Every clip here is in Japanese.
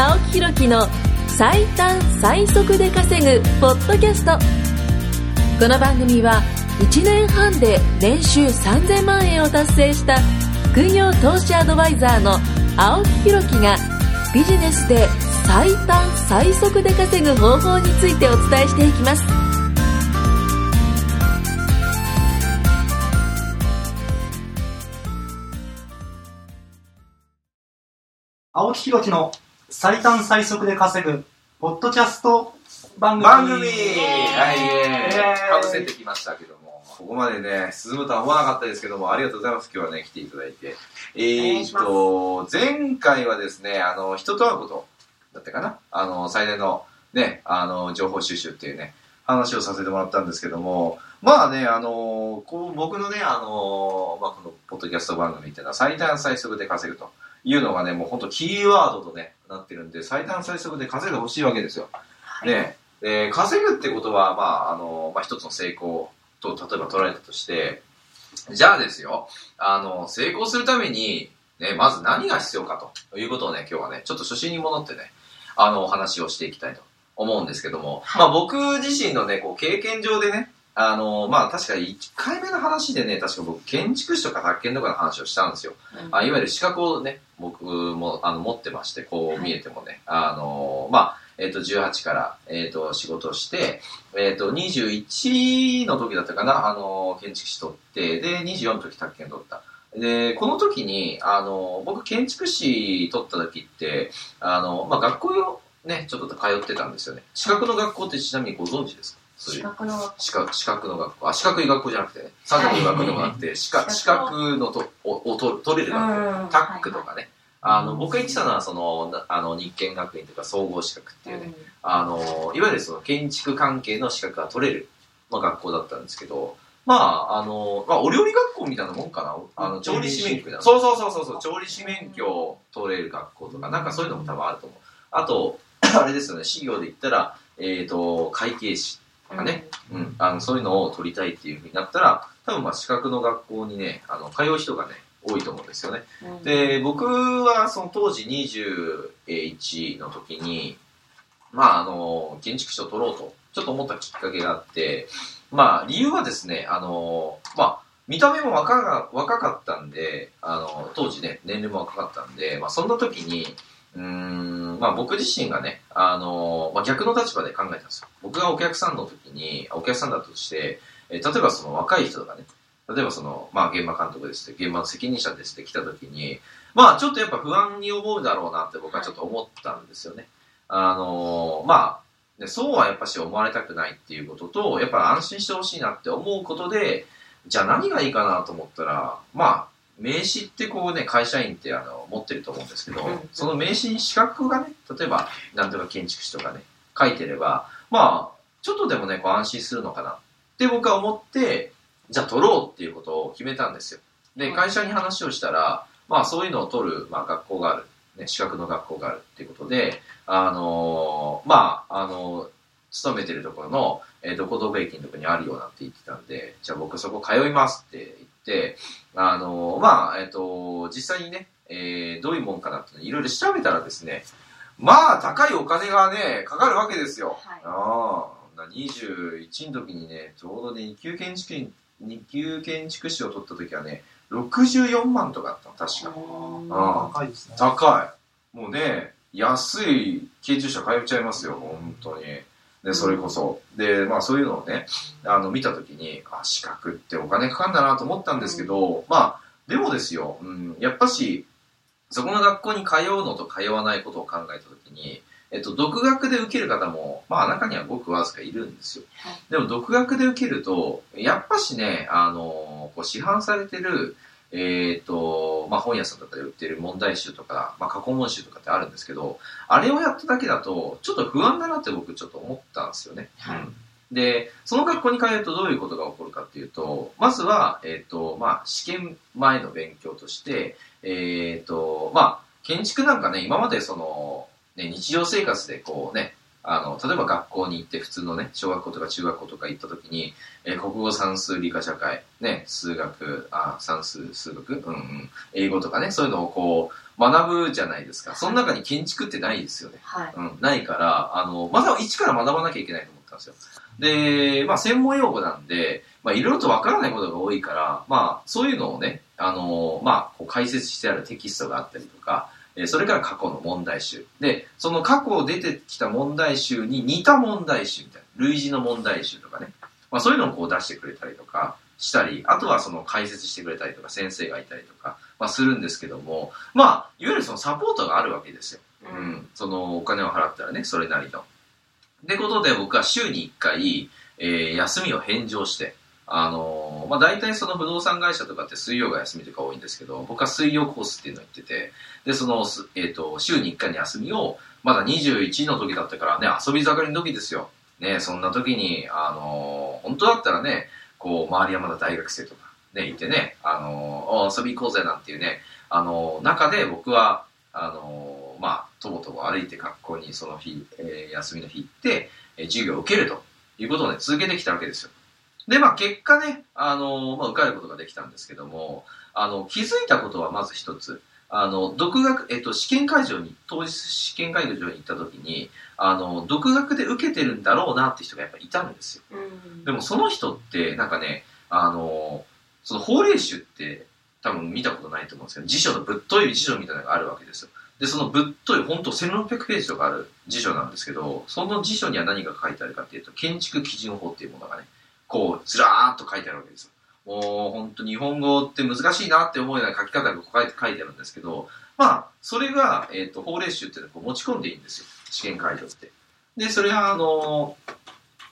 青木ひろきの最短最速で稼ぐポッドキャスト。この番組は1年半で年収3000万円を達成した副業投資アドバイザーの青木ひろきがビジネスで最短最速で稼ぐ方法についてお伝えしていきます。青木ひろきの最短最速で稼ぐポッドキャスト番組。番組。はい、えーかぶせてきましたけども、ここまでね、進むとは思わなかったですけども、ありがとうございます。今日はね、来ていただいて。えーっと、前回はですね、あの、人と会うことだったかな。あの、最大のね、あの、情報収集っていうね、話をさせてもらったんですけども、まあね、あの、こう僕のね、あの、まあこのポッドキャスト番組っていうのは最短最速で稼ぐというのがね、もう本当キーワードとね、なってるんで、最短最速で稼いでほしいわけですよ。ね、で稼ぐってことは、まあ、あの、まあ、一つの成功と、例えば取られたとして、じゃあですよ、あの、成功するために、ね、まず何が必要かということをね、今日はね、ちょっと初心に戻ってね、あの、お話をしていきたいと思うんですけども、はい。まあ、僕自身のね、こう、経験上でね、あの、まあ、確か1回目の話でね、確か僕、建築士とか宅建とかの話をしたんですよ。あいわゆる資格をね、僕もあの持ってまして、こう見えてもね、あの、まあ、えっ、と、18から、えっ、と、仕事をして、えっ、と、21の時だったかな、あの、建築士取って、で、24の時宅建取った。で、この時に、あの、僕、建築士取った時って、あの、まあ、学校をね、ちょっと通ってたんですよね。資格の学校ってちなみにご存知ですか？資格の資格資格の学校。あ資格い学校じゃなくてね。三角い学校でもなくて資格資格の。とををと取れる学校。うんタックとかね、あのうん僕が言ってたのはそのなあの日建学院とか総合資格っていうね、あのいわゆるその建築関係の資格が取れる、まあ、学校だったんですけどまああの、まあ、お料理学校みたいなもんかな。あの調理師免許だそうそうそうそうそう。調理師免許を取れる学校とかなんかそういうのも多分あると思う。あと あれですよね。資業で言ったらえっ、と会計士とかね、うん、あのそういうのを取りたいっていうふうになったら多分まあ資格の学校にねあの通う人がね多いと思うんですよね。うん。で僕はその当時21の時にまああの建築士を取ろうとちょっと思ったきっかけがあってまあ理由はですねあのまあ見た目も若が若かったんであの当時ね年齢も若かったんで、まあ、そんな時にうんまあ僕自身がねあの、まあ、逆の立場で考えたんですよ僕がお客さんの時にお客さんだとして、えー例えばその若い人がね例えばその、まあ、現場監督ですって、現場の責任者ですって来た時に、まあ、ちょっとやっぱ不安に思うだろうなって僕はちょっと思ったんですよね。あのまあ、ね、そうはやっぱし思われたくないっていうことと、やっぱ安心してほしいなって思うことで、じゃあ何がいいかなと思ったら、まあ、名刺ってこうね、会社員ってあの持ってると思うんですけどうん、その名刺に資格がね、例えば、なんとか建築士とかね、書いてれば、まあ、ちょっとでもね、こう安心するのかなって僕は思って、じゃあ取ろうっていうことを決めたんですよ。で、会社に話をしたら、まあそういうのを取る、まあ学校がある、ね、資格の学校があるっていうことで、あのーまあ、あのー勤めてるところの、えーどこどこ駅のところにあるようなって言ってたんで、じゃあ僕そこ通いますって言って、あのーまあ、えっ、と、実際にね、えーどういうもんかなっていろいろ調べたらですね、まあ高いお金がね、かかるわけですよ。はいああ、21の時にね、ちょうどね、2級建築員、2級建築士を取った時はね、64万とかあったの、確か。高いですね高い。もうね、安い建築士は通っちゃいますよ、本当に。で、それこそ。で、まあそういうのをね、あの、見た時に、あ、資格ってお金かかるんだなと思ったんですけど、まあ、でもですよ、うん、やっぱし、そこの学校に通うのと通わないことを考えた時に、えっと、独学で受ける方も、まあ中にはごくわずかいるんですよ。はいでも独学で受けると、やっぱしね、あの、こう市販されてる、えっ、と、まあ本屋さんとかで売ってる問題集とか、まあ過去問集とかってあるんですけど、あれをやっただけだと、ちょっと不安だなって僕ちょっと思ったんですよね。はいうんで、その学校に通うとどういうことが起こるかっていうと、まずは、えっ、と、まあ、試験前の勉強として、えっ、と、まあ、建築なんかね、今までその、ね、日常生活でこうね、あの、例えば学校に行って普通のね、小学校とか中学校とか行った時に、えー国語、算数、理科社会、ね、数学、あ、算数、数学、うんうん、英語とかね、そういうのをこう、学ぶじゃないですか。その中に建築ってないですよね。はい。うん、ないから、あの、まずは一から学ばなきゃいけないと思ったんですよ。で、まあ、専門用語なんで、まあ、いろいろとわからないことが多いから、まあ、そういうのをね、あの、まあ、こう解説してあるテキストがあったりとか、えーそれから過去の問題集。で、その過去出てきた問題集に似た問題集みたいな、類似の問題集とかね、まあ、そういうのをこう出してくれたりとかしたり、あとはその解説してくれたりとか、先生がいたりとか、まあ、するんですけども、まあ、いわゆるそのサポートがあるわけですよ。う。うんん、そのお金を払ったらね、それなりの。ってことで僕は週に1回、えー休みを返上して、あのーまあ、大体その不動産会社とかって水曜が休みとか多いんですけど、僕は水曜コースっていうのを言ってて、で、その、えっ、と、週に1回の休みを、まだ21の時だったからね、遊び盛りの時ですよ。ね、そんな時に、あのー本当だったらね、こう、周りはまだ大学生とか、ね、いてね、あのー遊び行こうぜなんていうね、あの中で僕は、あのまあ、とぼとぼ歩いて学校にその日、えー休みの日行って、え授業を受けるということをね、続けてきたわけですよ。で、まあ、結果ね、あのーまあ、受かることができたんですけども、あの、気づいたことはまず一つ。あの、独学、えっと、試験会場に、当日試験会場に行った時に、あの、独学で受けてるんだろうなって人がやっぱいたんですよ。うん。でもその人って、なんかね、あの、その法令集って多分見たことないと思うんですけど、辞書のぶっとい辞書みたいなのがあるわけですよ。で、そのぶっとい、本当1600ページとかある辞書なんですけど、その辞書には何が書いてあるかっていうと、建築基準法っていうものがね、こう、ずらーっと書いてあるわけですよ。もう、本当日本語って難しいなって思うような書き方が書いてあるんですけど、まあ、それが、えっ、と、法令集っていうのをこう持ち込んでいいんですよ。試験会場って。で、それは、あの、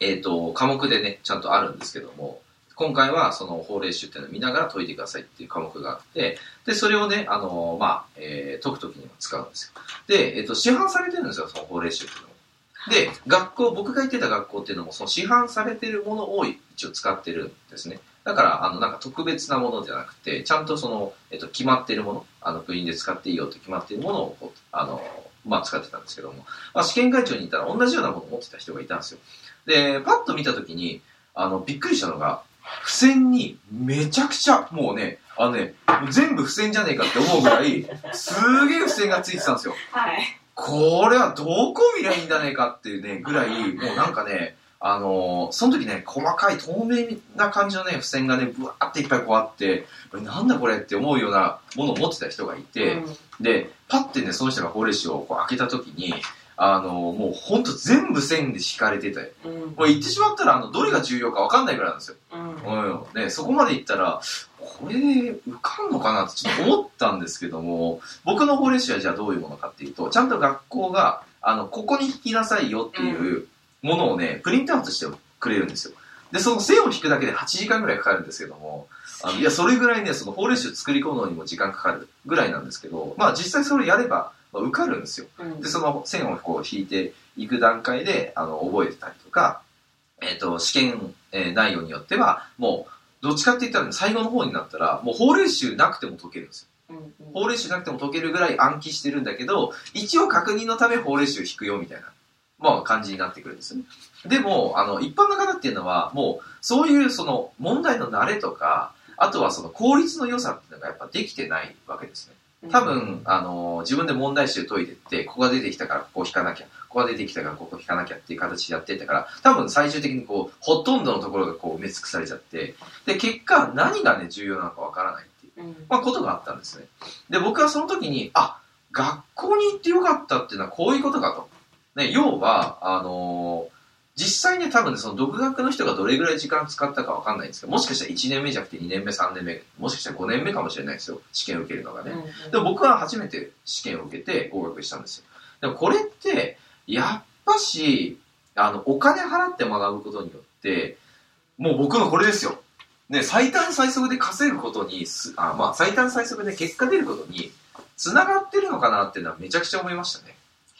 えっ、と、科目でね、ちゃんとあるんですけども、今回はその法令集っていうのを見ながら解いてくださいっていう科目があって、で、それをね、あの、まあ、えー解くときにも使うんですよ。で、えっ、と、市販されてるんですよ、その法令集っていうのも。で、学校、僕が行ってた学校っていうのも、その市販されてるものを一応使ってるんですね。だから、あの、なんか特別なものじゃなくて、ちゃんとその、えっと、決まってるもの、あの、部員で使っていいよって決まってるものをこう、あの、まあ、使ってたんですけども、まあ、試験会長に行ったら同じようなものを持ってた人がいたんですよ。で、パッと見たときに、あの、びっくりしたのが、付箋にめちゃくちゃ、もうね、あのね、全部付箋じゃねえかって思うぐらい、すげえ付箋がついてたんですよ。はい。これはどこ見りゃいいんだねえかっていうね、ぐらい、もうなんかね、あのーその時ね、細かい透明な感じのね、付箋がね、ぶわーっていっぱいこうあって、なんだこれって思うようなものを持ってた人がいて、で、パッてね、その人が法令紙をこう開けた時に、あのーもうほんと全部線で敷かれてて、うん。うん。もう言ってしまったら、あの、どれが重要かわかんないぐらいなんですよ。うん。うん。ね、そこまで行ったら、これで受かんのかなってちょっと思ったんですけども、僕の法令紙はじゃあどういうものかっていうと、ちゃんと学校が、あの、ここに引きなさいよっていうものをね、プリントアウトしてくれるんですよ。で、その線を引くだけで8時間ぐらいかかるんですけども、あのいや、それぐらいね、その法令紙を作り込むのにも時間かかるぐらいなんですけど、まあ実際それやれば、まあ、受かるんですよ。うん。で、その線をこう引いていく段階で、あの、覚えてたりとか、えっ、と、試験、えー内容によっては、もう、どっちかって言ったら最後の方になったら、もう法令集なくても解けるんですよ。うん。法令集なくても解けるぐらい暗記してるんだけど、一応確認のため法令集引くよみたいな、まあ感じになってくるんですよね。でも、あの、一般の方っていうのは、もう、そういうその問題の慣れとか、あとはその効率の良さっていうのがやっぱできてないわけですね。多分、あの、自分で問題集解いてって、ここが出てきたからここ引かなきゃ、ここが出てきたからここ引かなきゃっていう形でやってったから、多分最終的にこう、ほとんどのところがこう埋め尽くされちゃって、で、結果何がね、重要なのかわからないっていう、うん。まあことがあったんですね。で、僕はその時に、あ、学校に行ってよかったっていうのはこういうことかと。ね、要は、あの実際ね、多分ね、その独学の人がどれぐらい時間使ったかわかんないんですけど、もしかしたら1年目じゃなくて2年目、3年目、もしかしたら5年目かもしれないですよ。試験を受けるのがね。でも僕は初めて試験を受けて合格したんですよ。でもこれって、やっぱし、あの、お金払って学ぶことによって、もう僕のこれですよ。ね、最短最速で稼ぐことにす、あ、まあ、最短最速で結果出ることに、繋がってるのかなっていうのはめちゃくちゃ思いましたね。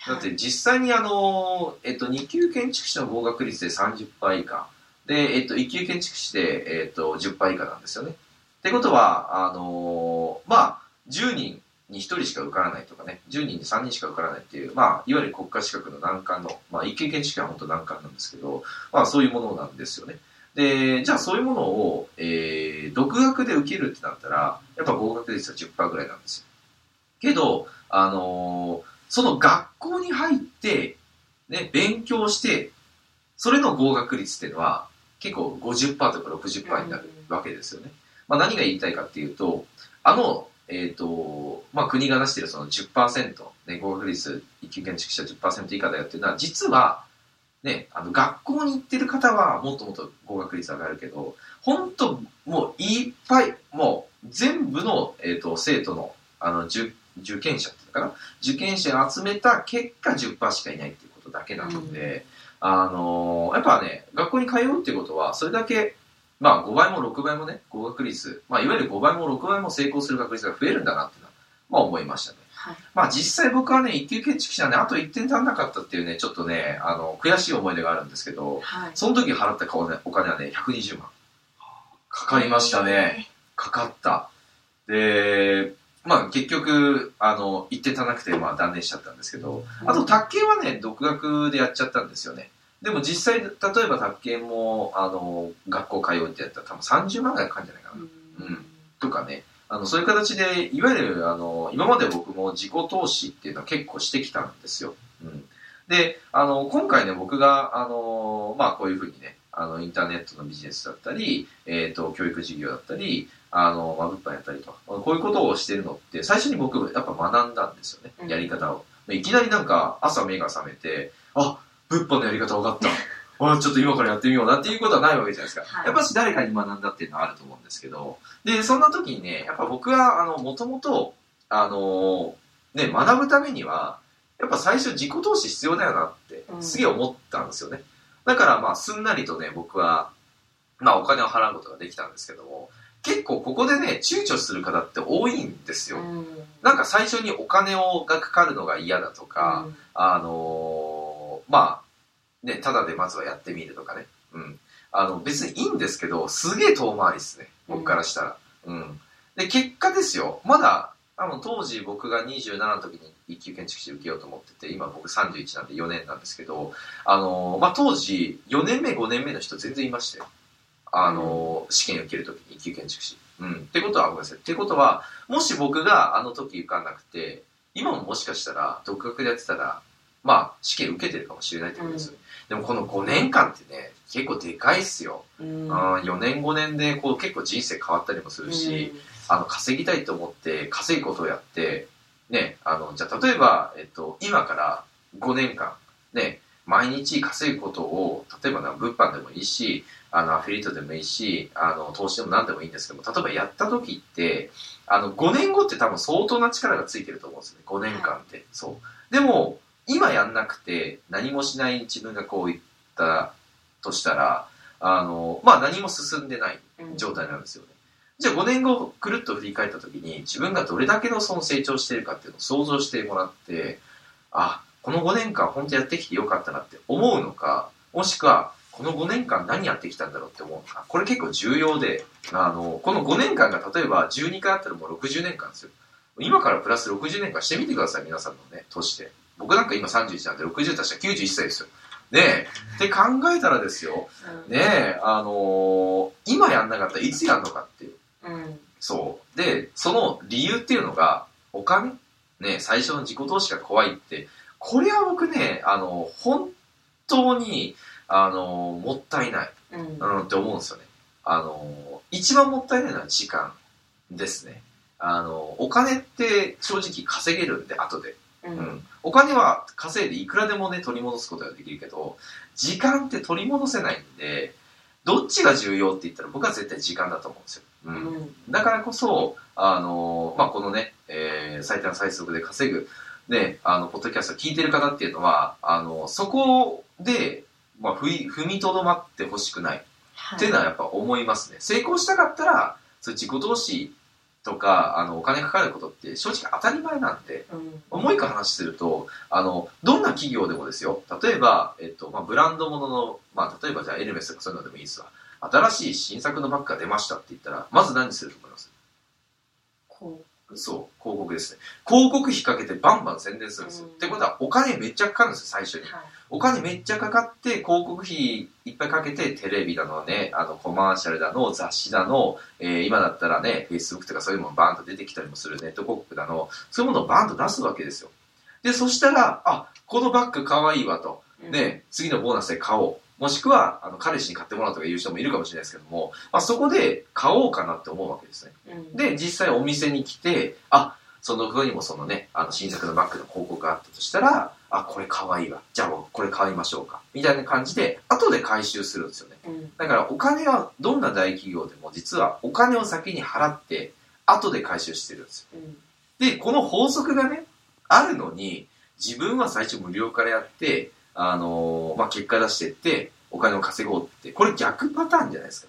だって実際にあの、えっと、2級建築士の合格率で30%以下。で、えっと、1級建築士で、えっと、10%以下なんですよね。ってことは、あのまあ、10人に1人しか受からないとかね、10人に3人しか受からないっていう、まあ、いわゆる国家資格の難関の、まあ、1級建築士は本当難関なんですけど、まあ、そういうものなんですよね。で、じゃあそういうものを、えー、独学で受けるってなったら、やっぱ合格率は10%ぐらいなんですよ。けど、あのーその学校に入って、ね、勉強して、それの合格率っていうのは、結構50%とか60%になるわけですよね。まあ何が言いたいかっていうと、あの、えっ、と、まあ国が出してるその10%、ね、合格率、一級建築士は10%以下だよっていうのは、実は、ね、あの、学校に行ってる方はもっともっと合格率上がるけど、本当もういっぱい、もう全部の、えっ、と、生徒の、あの、受受験者っていうのかな？受験者を集めた結果10%しかいないっていうことだけなので、あのやっぱね、学校に通うっていうことは、それだけ、まあ5倍も6倍もね、合格率、まあいわゆる5倍も6倍も成功する確率が増えるんだなっていうのは、まあ思いましたね。はい。まあ実際僕はね、一級建築士はね、あと1点足んなかったっていうね、ちょっとね、あの、悔しい思い出があるんですけど、はい。その時払ったお金お金はね、120万。かかりましたね。かかった。で、まあ結局、あの、1点足らなくて、まあ断念しちゃったんですけど、あと、卓球はね、独学でやっちゃったんですよね。でも実際、例えば卓球も、あの、学校通うってやったら多分30万ぐらいかかるんじゃないかな。うんとかね、あの、そういう形で、いわゆる、あの、今まで僕も自己投資っていうのは結構してきたんですよ。うん。で、あの、今回ね、僕が、あの、まあ、こういうふうにね、あの、インターネットのビジネスだったり、えっ、と、教育事業だったり、あの、まあ、物販やったりと、こういうことをしてるのって、最初に僕、やっぱ学んだんですよね、うんやり方を。いきなりなんか、朝目が覚めて、あ、物販のやり方分かった。あちょっと今からやってみようなっていうことはないわけじゃないですか。はいやっぱし誰かに学んだっていうのはあると思うんですけど、で、そんな時にね、やっぱ僕は、あの、もともと、あのね、学ぶためには、やっぱ最初自己投資必要だよなってう、んすげえ思ったんですよね。だからまあ、すんなりとね、僕は、まあ、お金を払うことができたんですけども、結構ここでね、躊躇する方って多いんですよ。うん。なんか最初にお金をがかかるのが嫌だとか、あのーまあ、ね、ただでまずはやってみるとかね。うん。あの、別にいいんですけど、すげえ遠回りですね。僕からしたら。うん。で、結果ですよ。まだ、あの、当時僕が27の時に一級建築士受けようと思ってて、今僕31なんで4年なんですけど、あのーまあ、当時、4年目、5年目の人全然いましたよ。あのー試験受ける時に一級建築士。うん。ってことは、ごめんなさい。ってことは、もし僕があの時受かんなくて、今ももしかしたら、独学でやってたら、まあ、試験受けてるかもしれないってことです。でもこの5年間ってね、結構でかいっすよ。うん。あ4年5年でこう結構人生変わったりもするし、あの稼ぎたいと思って稼ぐことをやって、ね、あの、じゃあ例えば、えっと、今から5年間、ね、毎日稼ぐことを、例えばな物販でもいいし、あの、アフィリエイトでもいいし、あの、投資でも何でもいいんですけども、例えばやった時って、あの、5年後って多分相当な力がついてると思うんですよね。5年間って。そう。でも、今やんなくて、何もしない自分がこういったとしたら、あの、まあ何も進んでないうん状態なんですよね。じゃあ5年後くるっと振り返った時に自分がどれだけのその成長しているかっていうのを想像してもらって、あ、この5年間本当やってきてよかったなって思うのか、もしくはこの5年間何やってきたんだろうって思うのか、これ結構重要で、あの、この5年間が例えば12回あったらもう60年間ですよ。今からプラス60年間してみてください、皆さんのね、年で。僕なんか今31なんで60足したら91歳ですよ。ねえ。って考えたらですよ、ねえ、あのー今やんなかったらいつやんのかっていう。うん。そう。で、その理由っていうのが、お金ね、最初の自己投資が怖いって、これは僕ね、あの、本当に、あの、もったいない、うん。うん、って思うんですよね。あの、一番もったいないのは時間ですね。あの、お金って正直稼げるんで、後で。う。うんん。お金は稼いでいくらでもね、取り戻すことができるけど、時間って取り戻せないんで、どっちが重要って言ったら僕は絶対時間だと思うんですよ。う。うんん。だからこそ、あのまあ、このね、えー最短最速で稼ぐ、ね、あの、ポッドキャストを聞いてる方っていうのは、あのそこで、まあ、踏み踏みとどまってほしくないはっていうのはやっぱ思いますね。成功したかったら、そ自己投資とか、あの、お金かかることって正直当たり前なんで、うん。もう一個話すると、あの、どんな企業でもですよ、例えば、えっと、まあ、ブランドものの、まあ、例えばじゃあエルメスとかそういうのでもいいですわ。新しい新作のバッグが出ましたって言ったら、まず何すると思います？こう。そう、広告ですね。広告費かけてバンバン宣伝するんですよ。うんってことは、お金めっちゃかかるんですよ、最初に。はいお金めっちゃかかって、広告費いっぱいかけて、テレビだのね、あの、コマーシャルだの、雑誌だの、えー今だったらね、Facebook とかそういうものバーンと出てきたりもするネット広告だの、そういうものをバーンと出すわけですよ。で、そしたら、あ、このバッグかわいいわと。うんね、次のボーナスで買おう。もしくは、あの、彼氏に買ってもらうとかいう人もいるかもしれないですけども、まあ、そこで買おうかなって思うわけですね。うんで、実際お店に来て、あ、その上にもそのね、あの、新作のバッグの広告があったとしたら、あ、これ可愛いわ。じゃあ、これ買いましょうか。みたいな感じで、後で回収するんですよね。うんだから、お金は、どんな大企業でも、実はお金を先に払って、後で回収してるんですよ。うんで、この法則がね、あるのに、自分は最初無料からやって、あのーまあ、結果出してって、お金を稼ごうって、これ逆パターンじゃないですか。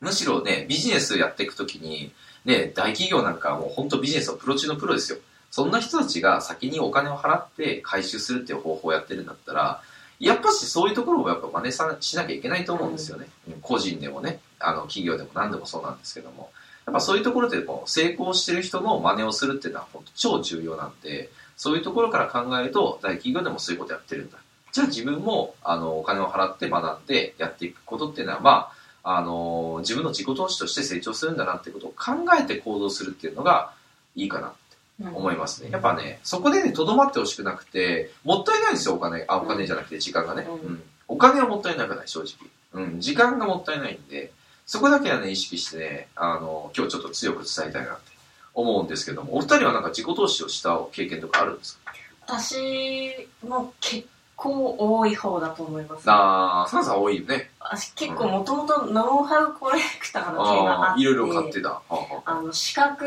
むしろね、ビジネスやっていくときに、ね、大企業なんかはもう本当ビジネスのプロ中のプロですよ。そんな人たちが先にお金を払って回収するっていう方法をやってるんだったら、やっぱしそういうところをやっぱ真似さしなきゃいけないと思うんですよね。うん個人でもね、あの企業でも何でもそうなんですけども。やっぱそういうところでこう成功してる人の真似をするっていうのは本当超重要なんで、そういうところから考えると大企業でもそういうことやってるんだ。じゃあ自分もあのお金を払って学んでやっていくことっていうのは、まあ、あの自分の自己投資として成長するんだなってことを考えて行動するっていうのがいいかなうん思いますね。やっぱね、そこでね、とどまってほしくなくて、もったいないんですよ、お金。あ、お金じゃなくて時間がね。うんうん。お金はもったいなくない、正直。うん。時間がもったいないんで、そこだけはね、意識してね、あの、今日ちょっと強く伝えたいなって思うんですけども、お二人はなんか自己投資をした経験とかあるんですか？私も結構多い方だと思います。あー、サンさん多いよね。私結構もともとノウハウコレクターの系があって、いろいろ買ってた。はあはああの資格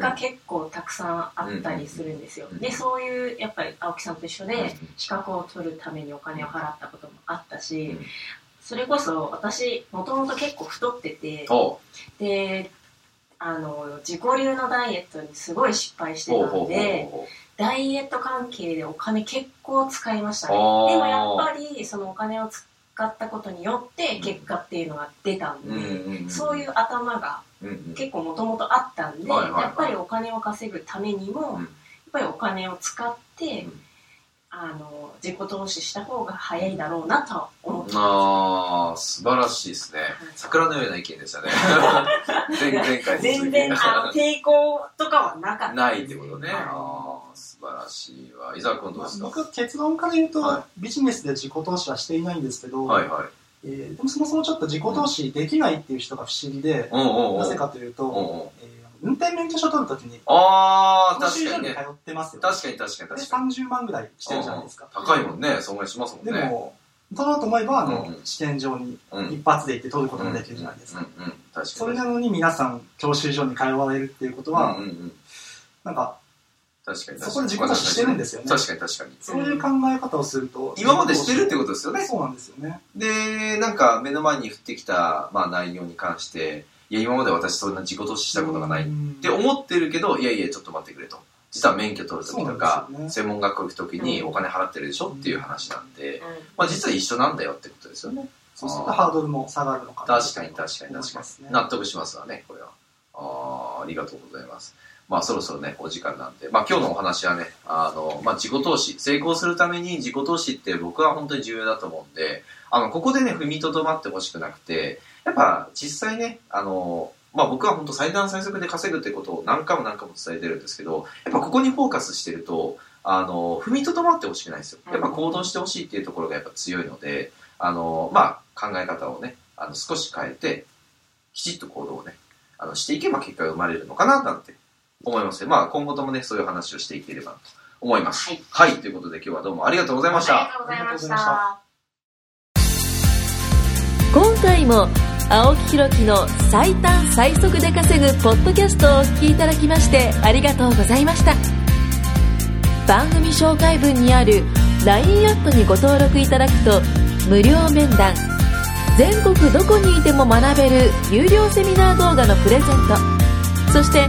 が結構たくさんあったりするんですよ。うんで、そういう、やっぱり青木さんと一緒うんで、資格を取るためにお金を払ったこともあったし、うんそれこそ私、もともと結構太ってて、ほで、あの、自己流のダイエットにすごい失敗してたうほうほうほうんで、ほダイエット関係でお金結構使いましたね。でもやっぱり、そのお金を使ったことによって結果っていうのが出たんう。で、うん。そういう頭が。結構もともとあったんで、はいはいはいやっぱりお金を稼ぐためにも、うんやっぱりお金を使って、うんあの自己投資した方が早いだろうなとは思ってまあー、素晴らしいですね。桜のような意見でしたね。前前回全然あの抵抗とかはなかったないってことね。はい素晴らしいわ。伊沢君どうですか？僕結論から言うと、はいビジネスで自己投資はしていないんですけど、はいはい。えーでもそもそもちょっと自己投資できないっていう人が不思議で、うん。なぜかというと、うんうん。えー運転免許証取るときにあー、講習確かにね。通ってますよ、確かに確かにで確かに。30万ぐらいしてるじゃないですか、高いもんね。そんぐらいしますもんね。でも取ろうと思えばあの、うんうん試験場にうん、一発で行って取ることもできるじゃないですか。それなのに皆さん教習所に通われるっていうことは、うんうんうん。なんか確かに確かに。そこで自己投資してるんですよね確かに確かに。そういう考え方をすると今までしてるってことですよね。そうなんですよねで、なんか目の前に降ってきた、まあ、内容に関して、いや、今まで私そんな自己投資したことがないっうんて思ってるけど、いやいや、ちょっと待ってくれと。実は免許取るときとか、ね専門学校行くときにうんお金払ってるでしょ？っていう話なんで、うんまあ実は一緒なんだよってことですよね。そうするとハードルも下がるのかな確かに確かに確かに思いますね。納得しますわね、これは。あーありがとうございます。まあそろそろね、お時間なんで、まあ今日のお話はね、あの、まあ自己投資、成功するために自己投資って僕は本当に重要だと思うんで、あの、ここでね、踏みとどまってほしくなくて、やっぱ実際ね、あの、まあ僕は本当最短最速で稼ぐってことを何回も何回も伝えてるんですけど、やっぱここにフォーカスしてると、あの、踏みとどまってほしくないんですよ。やっぱ行動してほしいっていうところがやっぱ強いので、あの、まあ考え方をね、あの少し変えて、きちっと行動をね、あのしていけば結果が生まれるのかななんて思いますね。まあ今後ともね、そういう話をしていければと思います。はい。はい、ということで今日はどうもありがとうございました。ありがとうございました。今回も青木ひろきの最短最速で稼ぐポッドキャストをお聞きいただきましてありがとうございました番組紹介文にある LINE アップにご登録いただくと無料面談全国どこにいても学べる有料セミナー動画のプレゼントそして